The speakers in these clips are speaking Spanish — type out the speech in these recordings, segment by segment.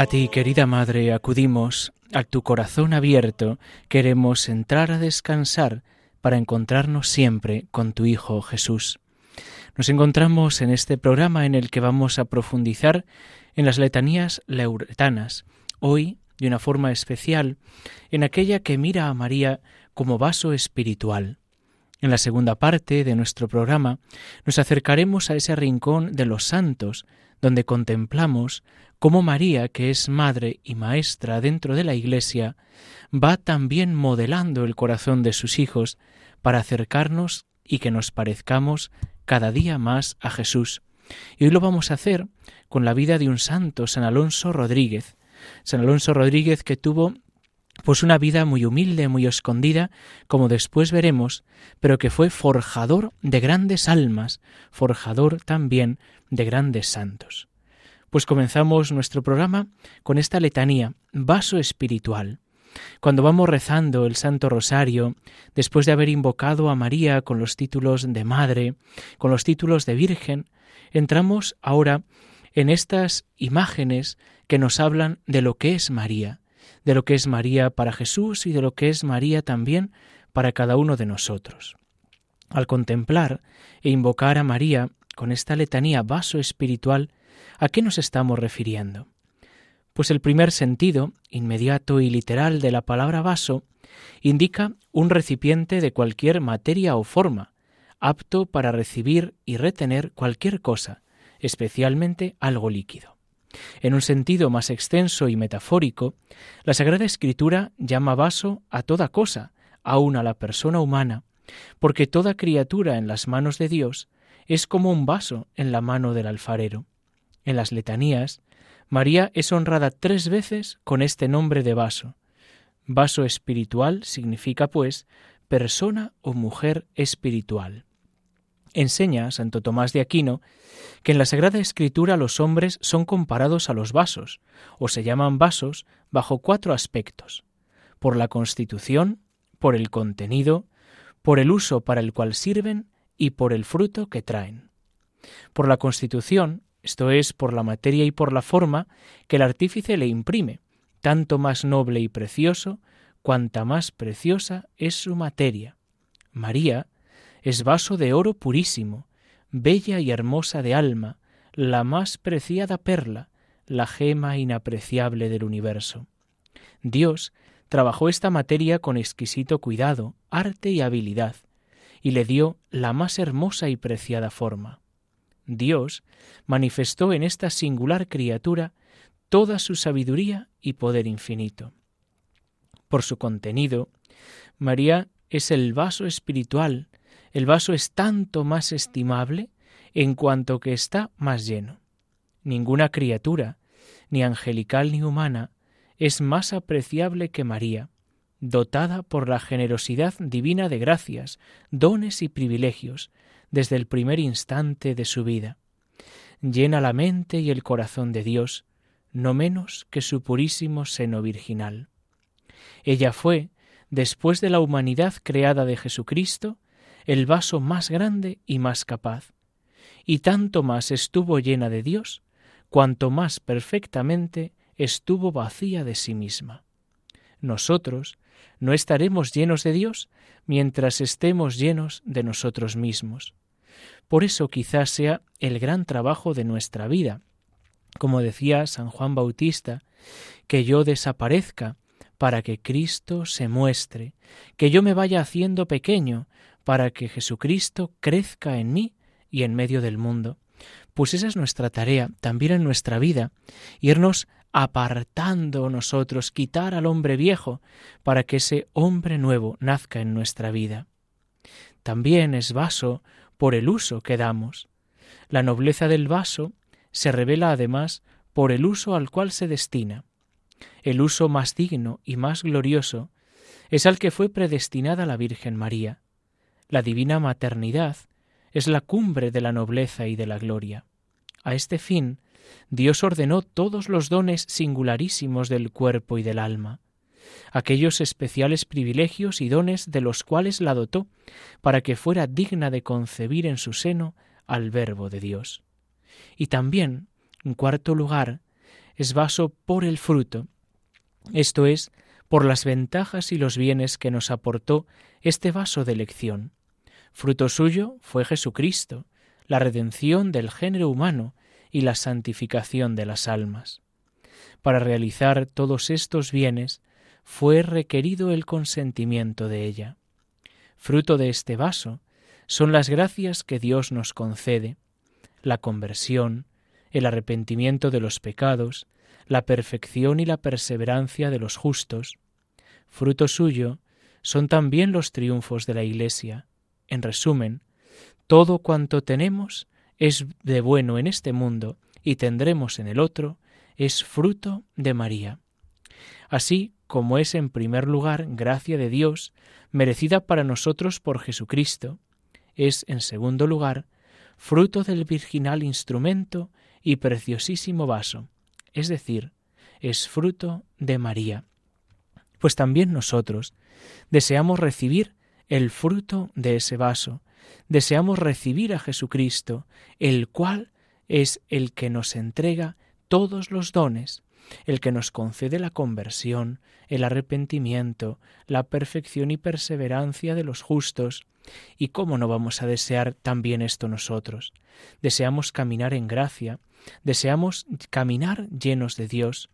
A ti, querida Madre, acudimos, a tu corazón abierto queremos entrar a descansar para encontrarnos siempre con tu Hijo Jesús. Nos encontramos en este programa en el que vamos a profundizar en las letanías leuretanas, hoy de una forma especial, en aquella que mira a María como vaso espiritual. En la segunda parte de nuestro programa nos acercaremos a ese rincón de los santos, donde contemplamos cómo María, que es madre y maestra dentro de la Iglesia, va también modelando el corazón de sus hijos para acercarnos y que nos parezcamos cada día más a Jesús. Y hoy lo vamos a hacer con la vida de un santo, San Alonso Rodríguez. San Alonso Rodríguez que tuvo pues una vida muy humilde, muy escondida, como después veremos, pero que fue forjador de grandes almas, forjador también de grandes santos. Pues comenzamos nuestro programa con esta letanía, vaso espiritual. Cuando vamos rezando el Santo Rosario, después de haber invocado a María con los títulos de Madre, con los títulos de Virgen, entramos ahora en estas imágenes que nos hablan de lo que es María, de lo que es María para Jesús y de lo que es María también para cada uno de nosotros. Al contemplar e invocar a María con esta letanía vaso espiritual, ¿A qué nos estamos refiriendo? Pues el primer sentido, inmediato y literal de la palabra vaso, indica un recipiente de cualquier materia o forma, apto para recibir y retener cualquier cosa, especialmente algo líquido. En un sentido más extenso y metafórico, la Sagrada Escritura llama vaso a toda cosa, aun a la persona humana, porque toda criatura en las manos de Dios es como un vaso en la mano del alfarero. En las letanías, María es honrada tres veces con este nombre de vaso. Vaso espiritual significa, pues, persona o mujer espiritual. Enseña Santo Tomás de Aquino que en la Sagrada Escritura los hombres son comparados a los vasos, o se llaman vasos bajo cuatro aspectos, por la constitución, por el contenido, por el uso para el cual sirven y por el fruto que traen. Por la constitución, esto es por la materia y por la forma que el artífice le imprime, tanto más noble y precioso, cuanta más preciosa es su materia. María es vaso de oro purísimo, bella y hermosa de alma, la más preciada perla, la gema inapreciable del universo. Dios trabajó esta materia con exquisito cuidado, arte y habilidad, y le dio la más hermosa y preciada forma. Dios manifestó en esta singular criatura toda su sabiduría y poder infinito. Por su contenido, María es el vaso espiritual, el vaso es tanto más estimable en cuanto que está más lleno. Ninguna criatura, ni angelical ni humana, es más apreciable que María, dotada por la generosidad divina de gracias, dones y privilegios, desde el primer instante de su vida. Llena la mente y el corazón de Dios, no menos que su purísimo seno virginal. Ella fue, después de la humanidad creada de Jesucristo, el vaso más grande y más capaz, y tanto más estuvo llena de Dios, cuanto más perfectamente estuvo vacía de sí misma. Nosotros no estaremos llenos de Dios mientras estemos llenos de nosotros mismos. Por eso quizás sea el gran trabajo de nuestra vida. Como decía San Juan Bautista, que yo desaparezca para que Cristo se muestre, que yo me vaya haciendo pequeño para que Jesucristo crezca en mí y en medio del mundo. Pues esa es nuestra tarea también en nuestra vida, irnos apartando nosotros, quitar al hombre viejo, para que ese hombre nuevo nazca en nuestra vida. También es vaso por el uso que damos. La nobleza del vaso se revela además por el uso al cual se destina. El uso más digno y más glorioso es al que fue predestinada la Virgen María. La divina maternidad es la cumbre de la nobleza y de la gloria. A este fin, Dios ordenó todos los dones singularísimos del cuerpo y del alma, aquellos especiales privilegios y dones de los cuales la dotó, para que fuera digna de concebir en su seno al Verbo de Dios. Y también, en cuarto lugar, es vaso por el fruto, esto es, por las ventajas y los bienes que nos aportó este vaso de elección. Fruto suyo fue Jesucristo, la redención del género humano y la santificación de las almas. Para realizar todos estos bienes fue requerido el consentimiento de ella. Fruto de este vaso son las gracias que Dios nos concede, la conversión, el arrepentimiento de los pecados, la perfección y la perseverancia de los justos. Fruto suyo son también los triunfos de la Iglesia. En resumen, todo cuanto tenemos es de bueno en este mundo y tendremos en el otro, es fruto de María. Así como es en primer lugar gracia de Dios, merecida para nosotros por Jesucristo, es en segundo lugar fruto del virginal instrumento y preciosísimo vaso, es decir, es fruto de María. Pues también nosotros deseamos recibir el fruto de ese vaso, deseamos recibir a Jesucristo, el cual es el que nos entrega todos los dones, el que nos concede la conversión, el arrepentimiento, la perfección y perseverancia de los justos. ¿Y cómo no vamos a desear también esto nosotros? Deseamos caminar en gracia, deseamos caminar llenos de Dios.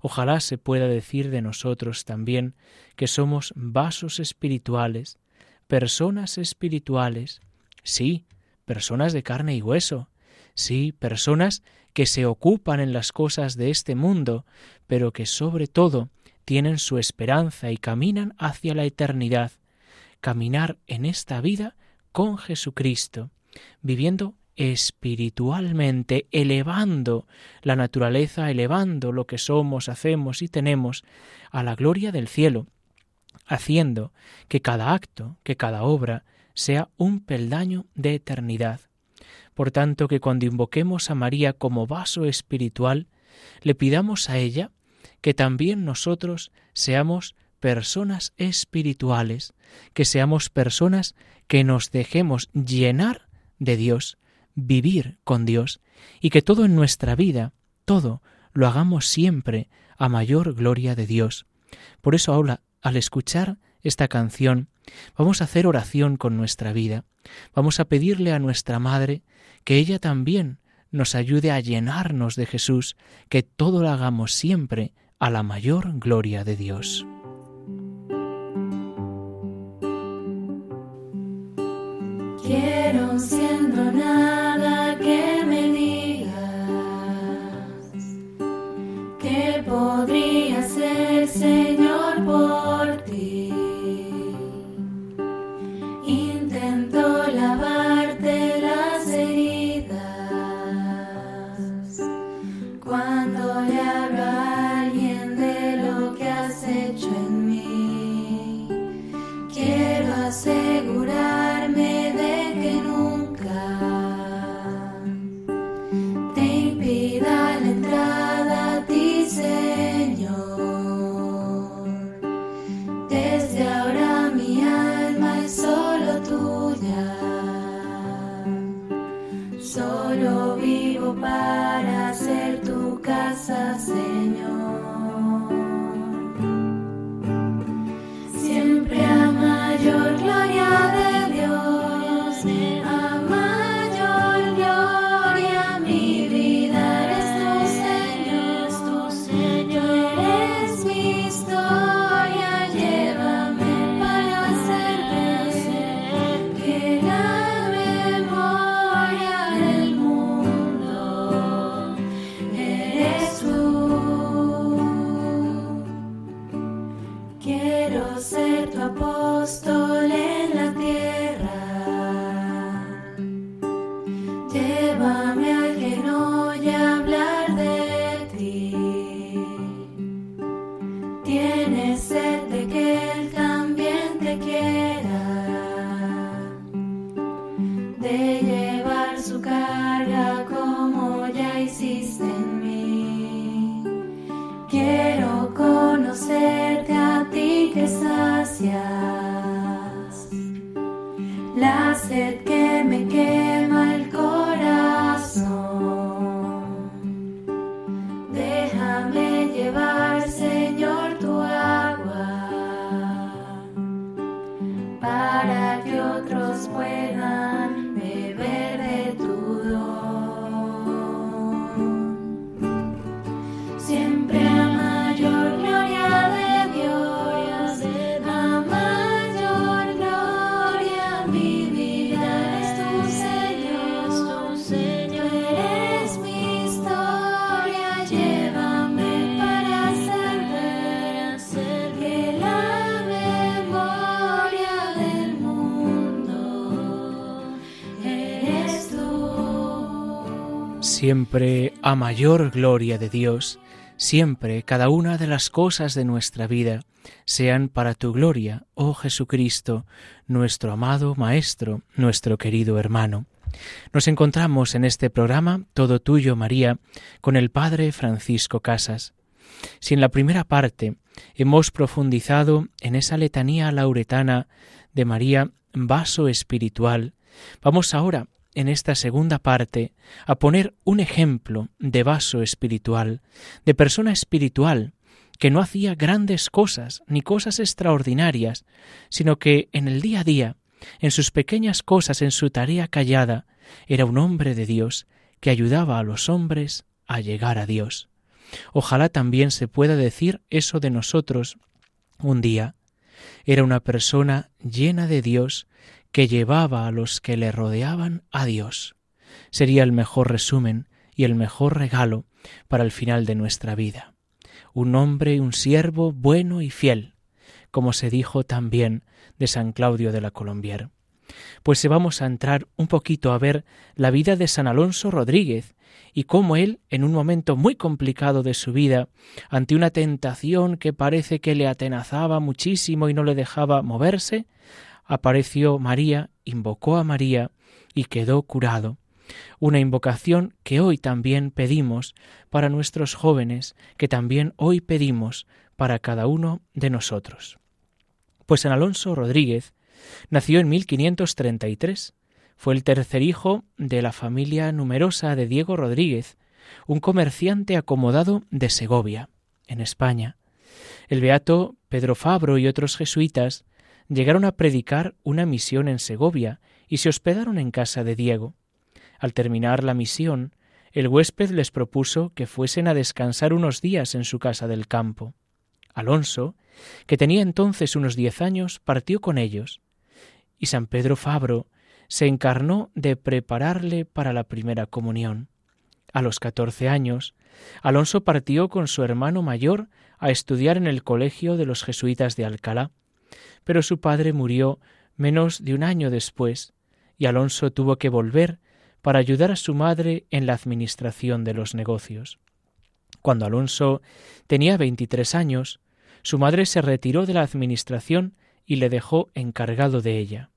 Ojalá se pueda decir de nosotros también que somos vasos espirituales, personas espirituales, sí, personas de carne y hueso, sí, personas que se ocupan en las cosas de este mundo, pero que sobre todo tienen su esperanza y caminan hacia la eternidad, caminar en esta vida con Jesucristo, viviendo espiritualmente, elevando la naturaleza, elevando lo que somos, hacemos y tenemos a la gloria del cielo, haciendo que cada acto, que cada obra sea un peldaño de eternidad. Por tanto, que cuando invoquemos a María como vaso espiritual, le pidamos a ella que también nosotros seamos personas espirituales, que seamos personas que nos dejemos llenar de Dios, vivir con Dios, y que todo en nuestra vida, todo, lo hagamos siempre a mayor gloria de Dios. Por eso ahora, al escuchar esta canción, vamos a hacer oración con nuestra vida, vamos a pedirle a nuestra Madre que ella también nos ayude a llenarnos de Jesús, que todo lo hagamos siempre a la mayor gloria de Dios. Cuando le hablo La sed que me queda. Siempre a mayor gloria de Dios, siempre cada una de las cosas de nuestra vida sean para tu gloria, oh Jesucristo, nuestro amado Maestro, nuestro querido hermano. Nos encontramos en este programa Todo Tuyo, María, con el Padre Francisco Casas. Si en la primera parte hemos profundizado en esa letanía lauretana de María, vaso espiritual, vamos ahora en esta segunda parte a poner un ejemplo de vaso espiritual, de persona espiritual, que no hacía grandes cosas ni cosas extraordinarias, sino que en el día a día, en sus pequeñas cosas, en su tarea callada, era un hombre de Dios que ayudaba a los hombres a llegar a Dios. Ojalá también se pueda decir eso de nosotros un día. Era una persona llena de Dios que llevaba a los que le rodeaban a Dios. Sería el mejor resumen y el mejor regalo para el final de nuestra vida. Un hombre, un siervo bueno y fiel, como se dijo también de San Claudio de la Colombier. Pues vamos a entrar un poquito a ver la vida de San Alonso Rodríguez y cómo él, en un momento muy complicado de su vida, ante una tentación que parece que le atenazaba muchísimo y no le dejaba moverse, apareció María, invocó a María y quedó curado. Una invocación que hoy también pedimos para nuestros jóvenes, que también hoy pedimos para cada uno de nosotros. Pues San Alonso Rodríguez nació en 1533. Fue el tercer hijo de la familia numerosa de Diego Rodríguez, un comerciante acomodado de Segovia, en España. El beato Pedro Fabro y otros jesuitas llegaron a predicar una misión en Segovia y se hospedaron en casa de Diego. Al terminar la misión, el huésped les propuso que fuesen a descansar unos días en su casa del campo. Alonso, que tenía entonces unos diez años, partió con ellos, y San Pedro Fabro se encarnó de prepararle para la primera comunión. A los catorce años, Alonso partió con su hermano mayor a estudiar en el colegio de los jesuitas de Alcalá, pero su padre murió menos de un año después, y Alonso tuvo que volver para ayudar a su madre en la administración de los negocios. Cuando Alonso tenía veintitrés años, su madre se retiró de la administración y le dejó encargado de ella.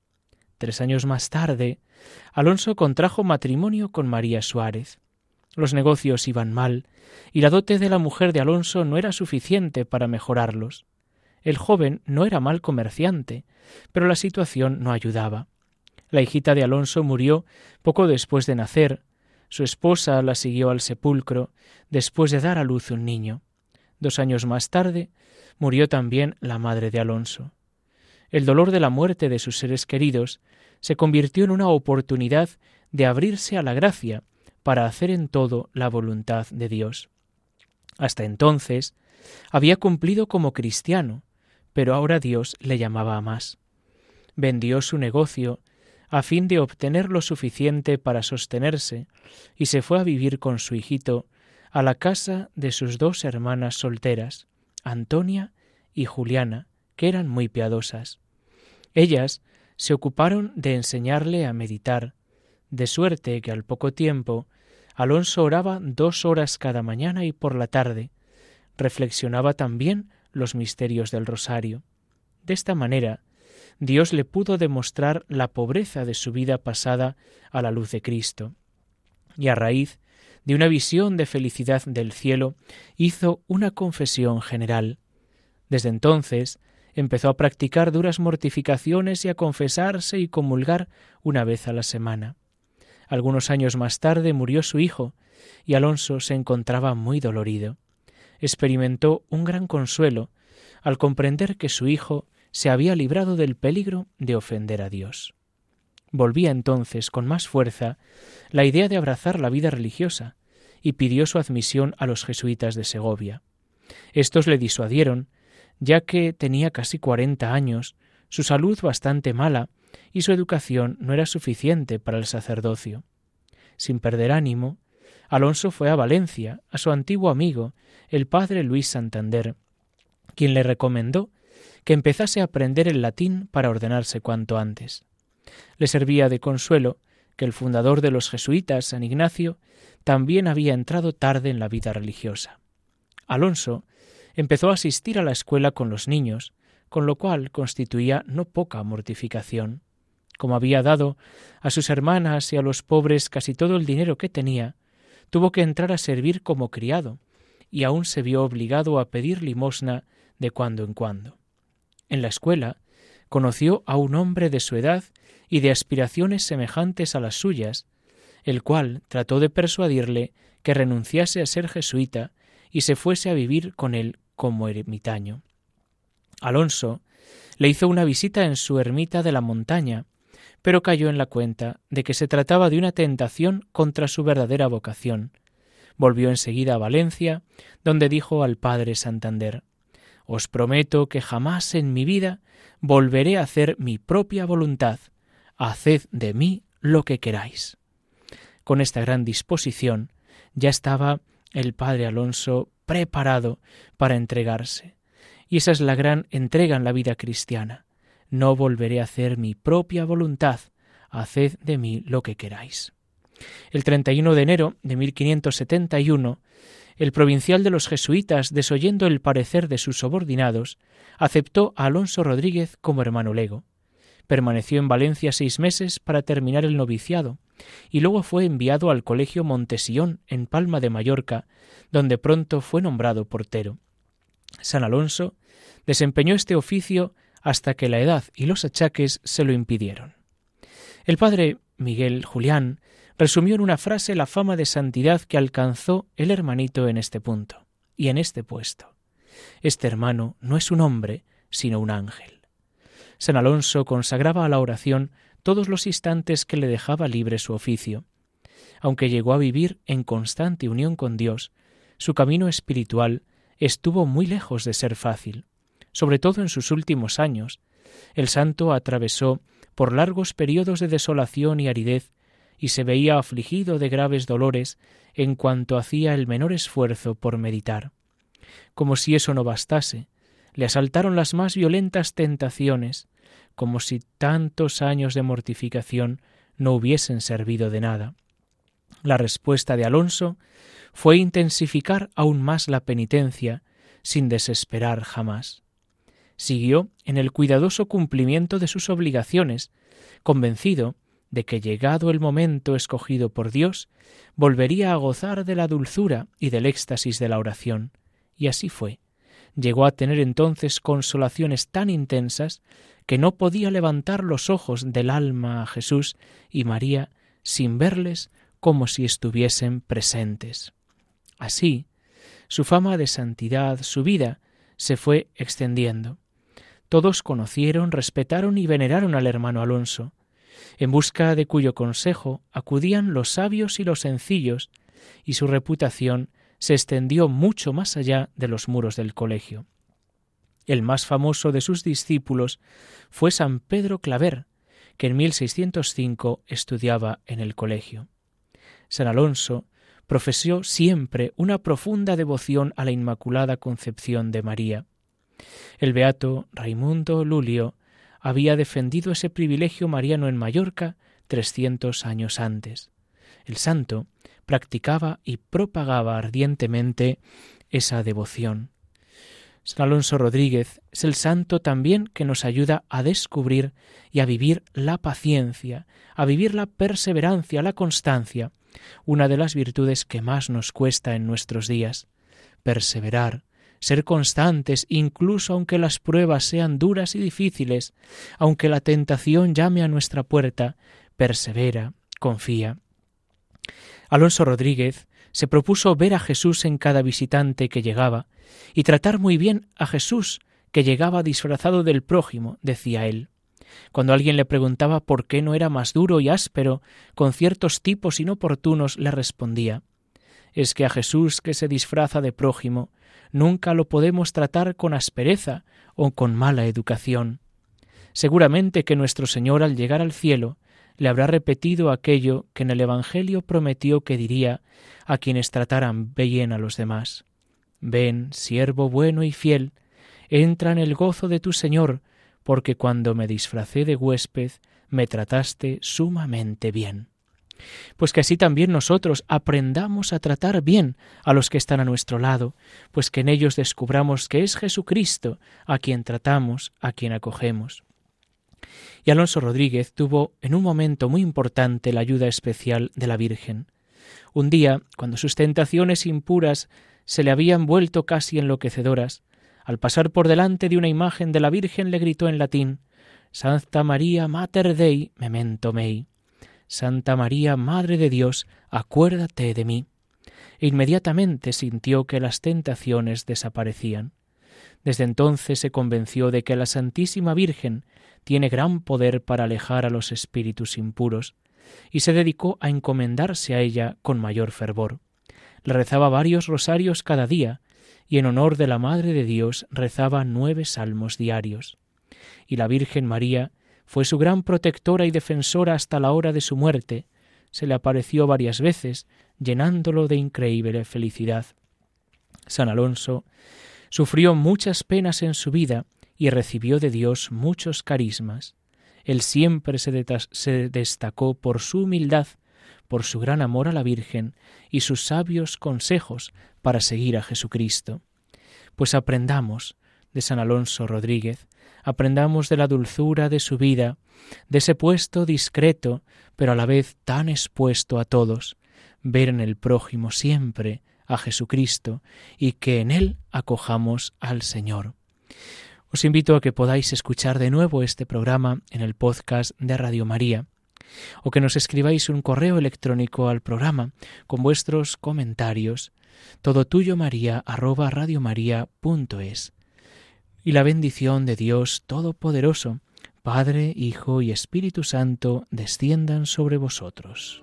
Tres años más tarde, Alonso contrajo matrimonio con María Suárez. Los negocios iban mal, y la dote de la mujer de Alonso no era suficiente para mejorarlos. El joven no era mal comerciante, pero la situación no ayudaba. La hijita de Alonso murió poco después de nacer. Su esposa la siguió al sepulcro después de dar a luz un niño. Dos años más tarde murió también la madre de Alonso. El dolor de la muerte de sus seres queridos se convirtió en una oportunidad de abrirse a la gracia para hacer en todo la voluntad de Dios. Hasta entonces había cumplido como cristiano, pero ahora Dios le llamaba a más. Vendió su negocio a fin de obtener lo suficiente para sostenerse y se fue a vivir con su hijito a la casa de sus dos hermanas solteras, Antonia y Juliana, que eran muy piadosas. Ellas se ocuparon de enseñarle a meditar, de suerte que al poco tiempo Alonso oraba dos horas cada mañana y por la tarde, reflexionaba también los misterios del rosario. De esta manera, Dios le pudo demostrar la pobreza de su vida pasada a la luz de Cristo. Y a raíz de una visión de felicidad del cielo, hizo una confesión general. Desde entonces empezó a practicar duras mortificaciones y a confesarse y comulgar una vez a la semana. Algunos años más tarde murió su hijo, y Alonso se encontraba muy dolorido experimentó un gran consuelo al comprender que su hijo se había librado del peligro de ofender a Dios. Volvía entonces con más fuerza la idea de abrazar la vida religiosa y pidió su admisión a los jesuitas de Segovia. Estos le disuadieron, ya que tenía casi cuarenta años, su salud bastante mala y su educación no era suficiente para el sacerdocio. Sin perder ánimo, Alonso fue a Valencia, a su antiguo amigo, el padre Luis Santander, quien le recomendó que empezase a aprender el latín para ordenarse cuanto antes. Le servía de consuelo que el fundador de los jesuitas, San Ignacio, también había entrado tarde en la vida religiosa. Alonso empezó a asistir a la escuela con los niños, con lo cual constituía no poca mortificación. Como había dado a sus hermanas y a los pobres casi todo el dinero que tenía, tuvo que entrar a servir como criado, y aún se vio obligado a pedir limosna de cuando en cuando. En la escuela conoció a un hombre de su edad y de aspiraciones semejantes a las suyas, el cual trató de persuadirle que renunciase a ser jesuita y se fuese a vivir con él como ermitaño. Alonso le hizo una visita en su ermita de la montaña, pero cayó en la cuenta de que se trataba de una tentación contra su verdadera vocación. Volvió enseguida a Valencia, donde dijo al padre Santander Os prometo que jamás en mi vida volveré a hacer mi propia voluntad. Haced de mí lo que queráis. Con esta gran disposición ya estaba el padre Alonso preparado para entregarse. Y esa es la gran entrega en la vida cristiana. No volveré a hacer mi propia voluntad, haced de mí lo que queráis. El 31 de enero de 1571, el provincial de los jesuitas, desoyendo el parecer de sus subordinados, aceptó a Alonso Rodríguez como hermano lego. Permaneció en Valencia seis meses para terminar el noviciado, y luego fue enviado al Colegio Montesión en Palma de Mallorca, donde pronto fue nombrado portero. San Alonso desempeñó este oficio hasta que la edad y los achaques se lo impidieron. El padre Miguel Julián resumió en una frase la fama de santidad que alcanzó el hermanito en este punto y en este puesto. Este hermano no es un hombre, sino un ángel. San Alonso consagraba a la oración todos los instantes que le dejaba libre su oficio. Aunque llegó a vivir en constante unión con Dios, su camino espiritual estuvo muy lejos de ser fácil. Sobre todo en sus últimos años, el santo atravesó por largos periodos de desolación y aridez y se veía afligido de graves dolores en cuanto hacía el menor esfuerzo por meditar. Como si eso no bastase, le asaltaron las más violentas tentaciones, como si tantos años de mortificación no hubiesen servido de nada. La respuesta de Alonso fue intensificar aún más la penitencia, sin desesperar jamás. Siguió en el cuidadoso cumplimiento de sus obligaciones, convencido de que llegado el momento escogido por Dios, volvería a gozar de la dulzura y del éxtasis de la oración. Y así fue. Llegó a tener entonces consolaciones tan intensas que no podía levantar los ojos del alma a Jesús y María sin verles como si estuviesen presentes. Así, su fama de santidad, su vida, se fue extendiendo. Todos conocieron, respetaron y veneraron al hermano Alonso, en busca de cuyo consejo acudían los sabios y los sencillos, y su reputación se extendió mucho más allá de los muros del colegio. El más famoso de sus discípulos fue San Pedro Claver, que en 1605 estudiaba en el colegio. San Alonso profesó siempre una profunda devoción a la Inmaculada Concepción de María. El beato Raimundo Lulio había defendido ese privilegio mariano en Mallorca trescientos años antes. El santo practicaba y propagaba ardientemente esa devoción. San Alonso Rodríguez es el santo también que nos ayuda a descubrir y a vivir la paciencia, a vivir la perseverancia, la constancia, una de las virtudes que más nos cuesta en nuestros días. Perseverar, ser constantes incluso aunque las pruebas sean duras y difíciles, aunque la tentación llame a nuestra puerta, persevera, confía. Alonso Rodríguez se propuso ver a Jesús en cada visitante que llegaba y tratar muy bien a Jesús que llegaba disfrazado del prójimo, decía él. Cuando alguien le preguntaba por qué no era más duro y áspero con ciertos tipos inoportunos, le respondía es que a Jesús que se disfraza de prójimo nunca lo podemos tratar con aspereza o con mala educación. Seguramente que nuestro Señor al llegar al cielo le habrá repetido aquello que en el Evangelio prometió que diría a quienes trataran bien a los demás. Ven, siervo bueno y fiel, entra en el gozo de tu Señor, porque cuando me disfracé de huésped me trataste sumamente bien. Pues que así también nosotros aprendamos a tratar bien a los que están a nuestro lado, pues que en ellos descubramos que es Jesucristo a quien tratamos, a quien acogemos. Y Alonso Rodríguez tuvo en un momento muy importante la ayuda especial de la Virgen. Un día, cuando sus tentaciones impuras se le habían vuelto casi enloquecedoras, al pasar por delante de una imagen de la Virgen le gritó en latín Santa María Mater Dei memento mei. Santa María, Madre de Dios, acuérdate de mí. E inmediatamente sintió que las tentaciones desaparecían. Desde entonces se convenció de que la Santísima Virgen tiene gran poder para alejar a los espíritus impuros, y se dedicó a encomendarse a ella con mayor fervor. Le rezaba varios rosarios cada día, y en honor de la Madre de Dios rezaba nueve salmos diarios. Y la Virgen María fue su gran protectora y defensora hasta la hora de su muerte. Se le apareció varias veces, llenándolo de increíble felicidad. San Alonso sufrió muchas penas en su vida y recibió de Dios muchos carismas. Él siempre se, se, destacó por su humildad, por su gran amor a la Virgen y sus sabios consejos para seguir a Jesucristo. Pues aprendamos de San Alonso Rodríguez aprendamos de la dulzura de su vida, de ese puesto discreto, pero a la vez tan expuesto a todos, ver en el prójimo siempre a Jesucristo y que en él acojamos al Señor. Os invito a que podáis escuchar de nuevo este programa en el podcast de Radio María o que nos escribáis un correo electrónico al programa con vuestros comentarios todo tuyo maría arroba radiomaria.es y la bendición de Dios Todopoderoso, Padre, Hijo y Espíritu Santo, desciendan sobre vosotros.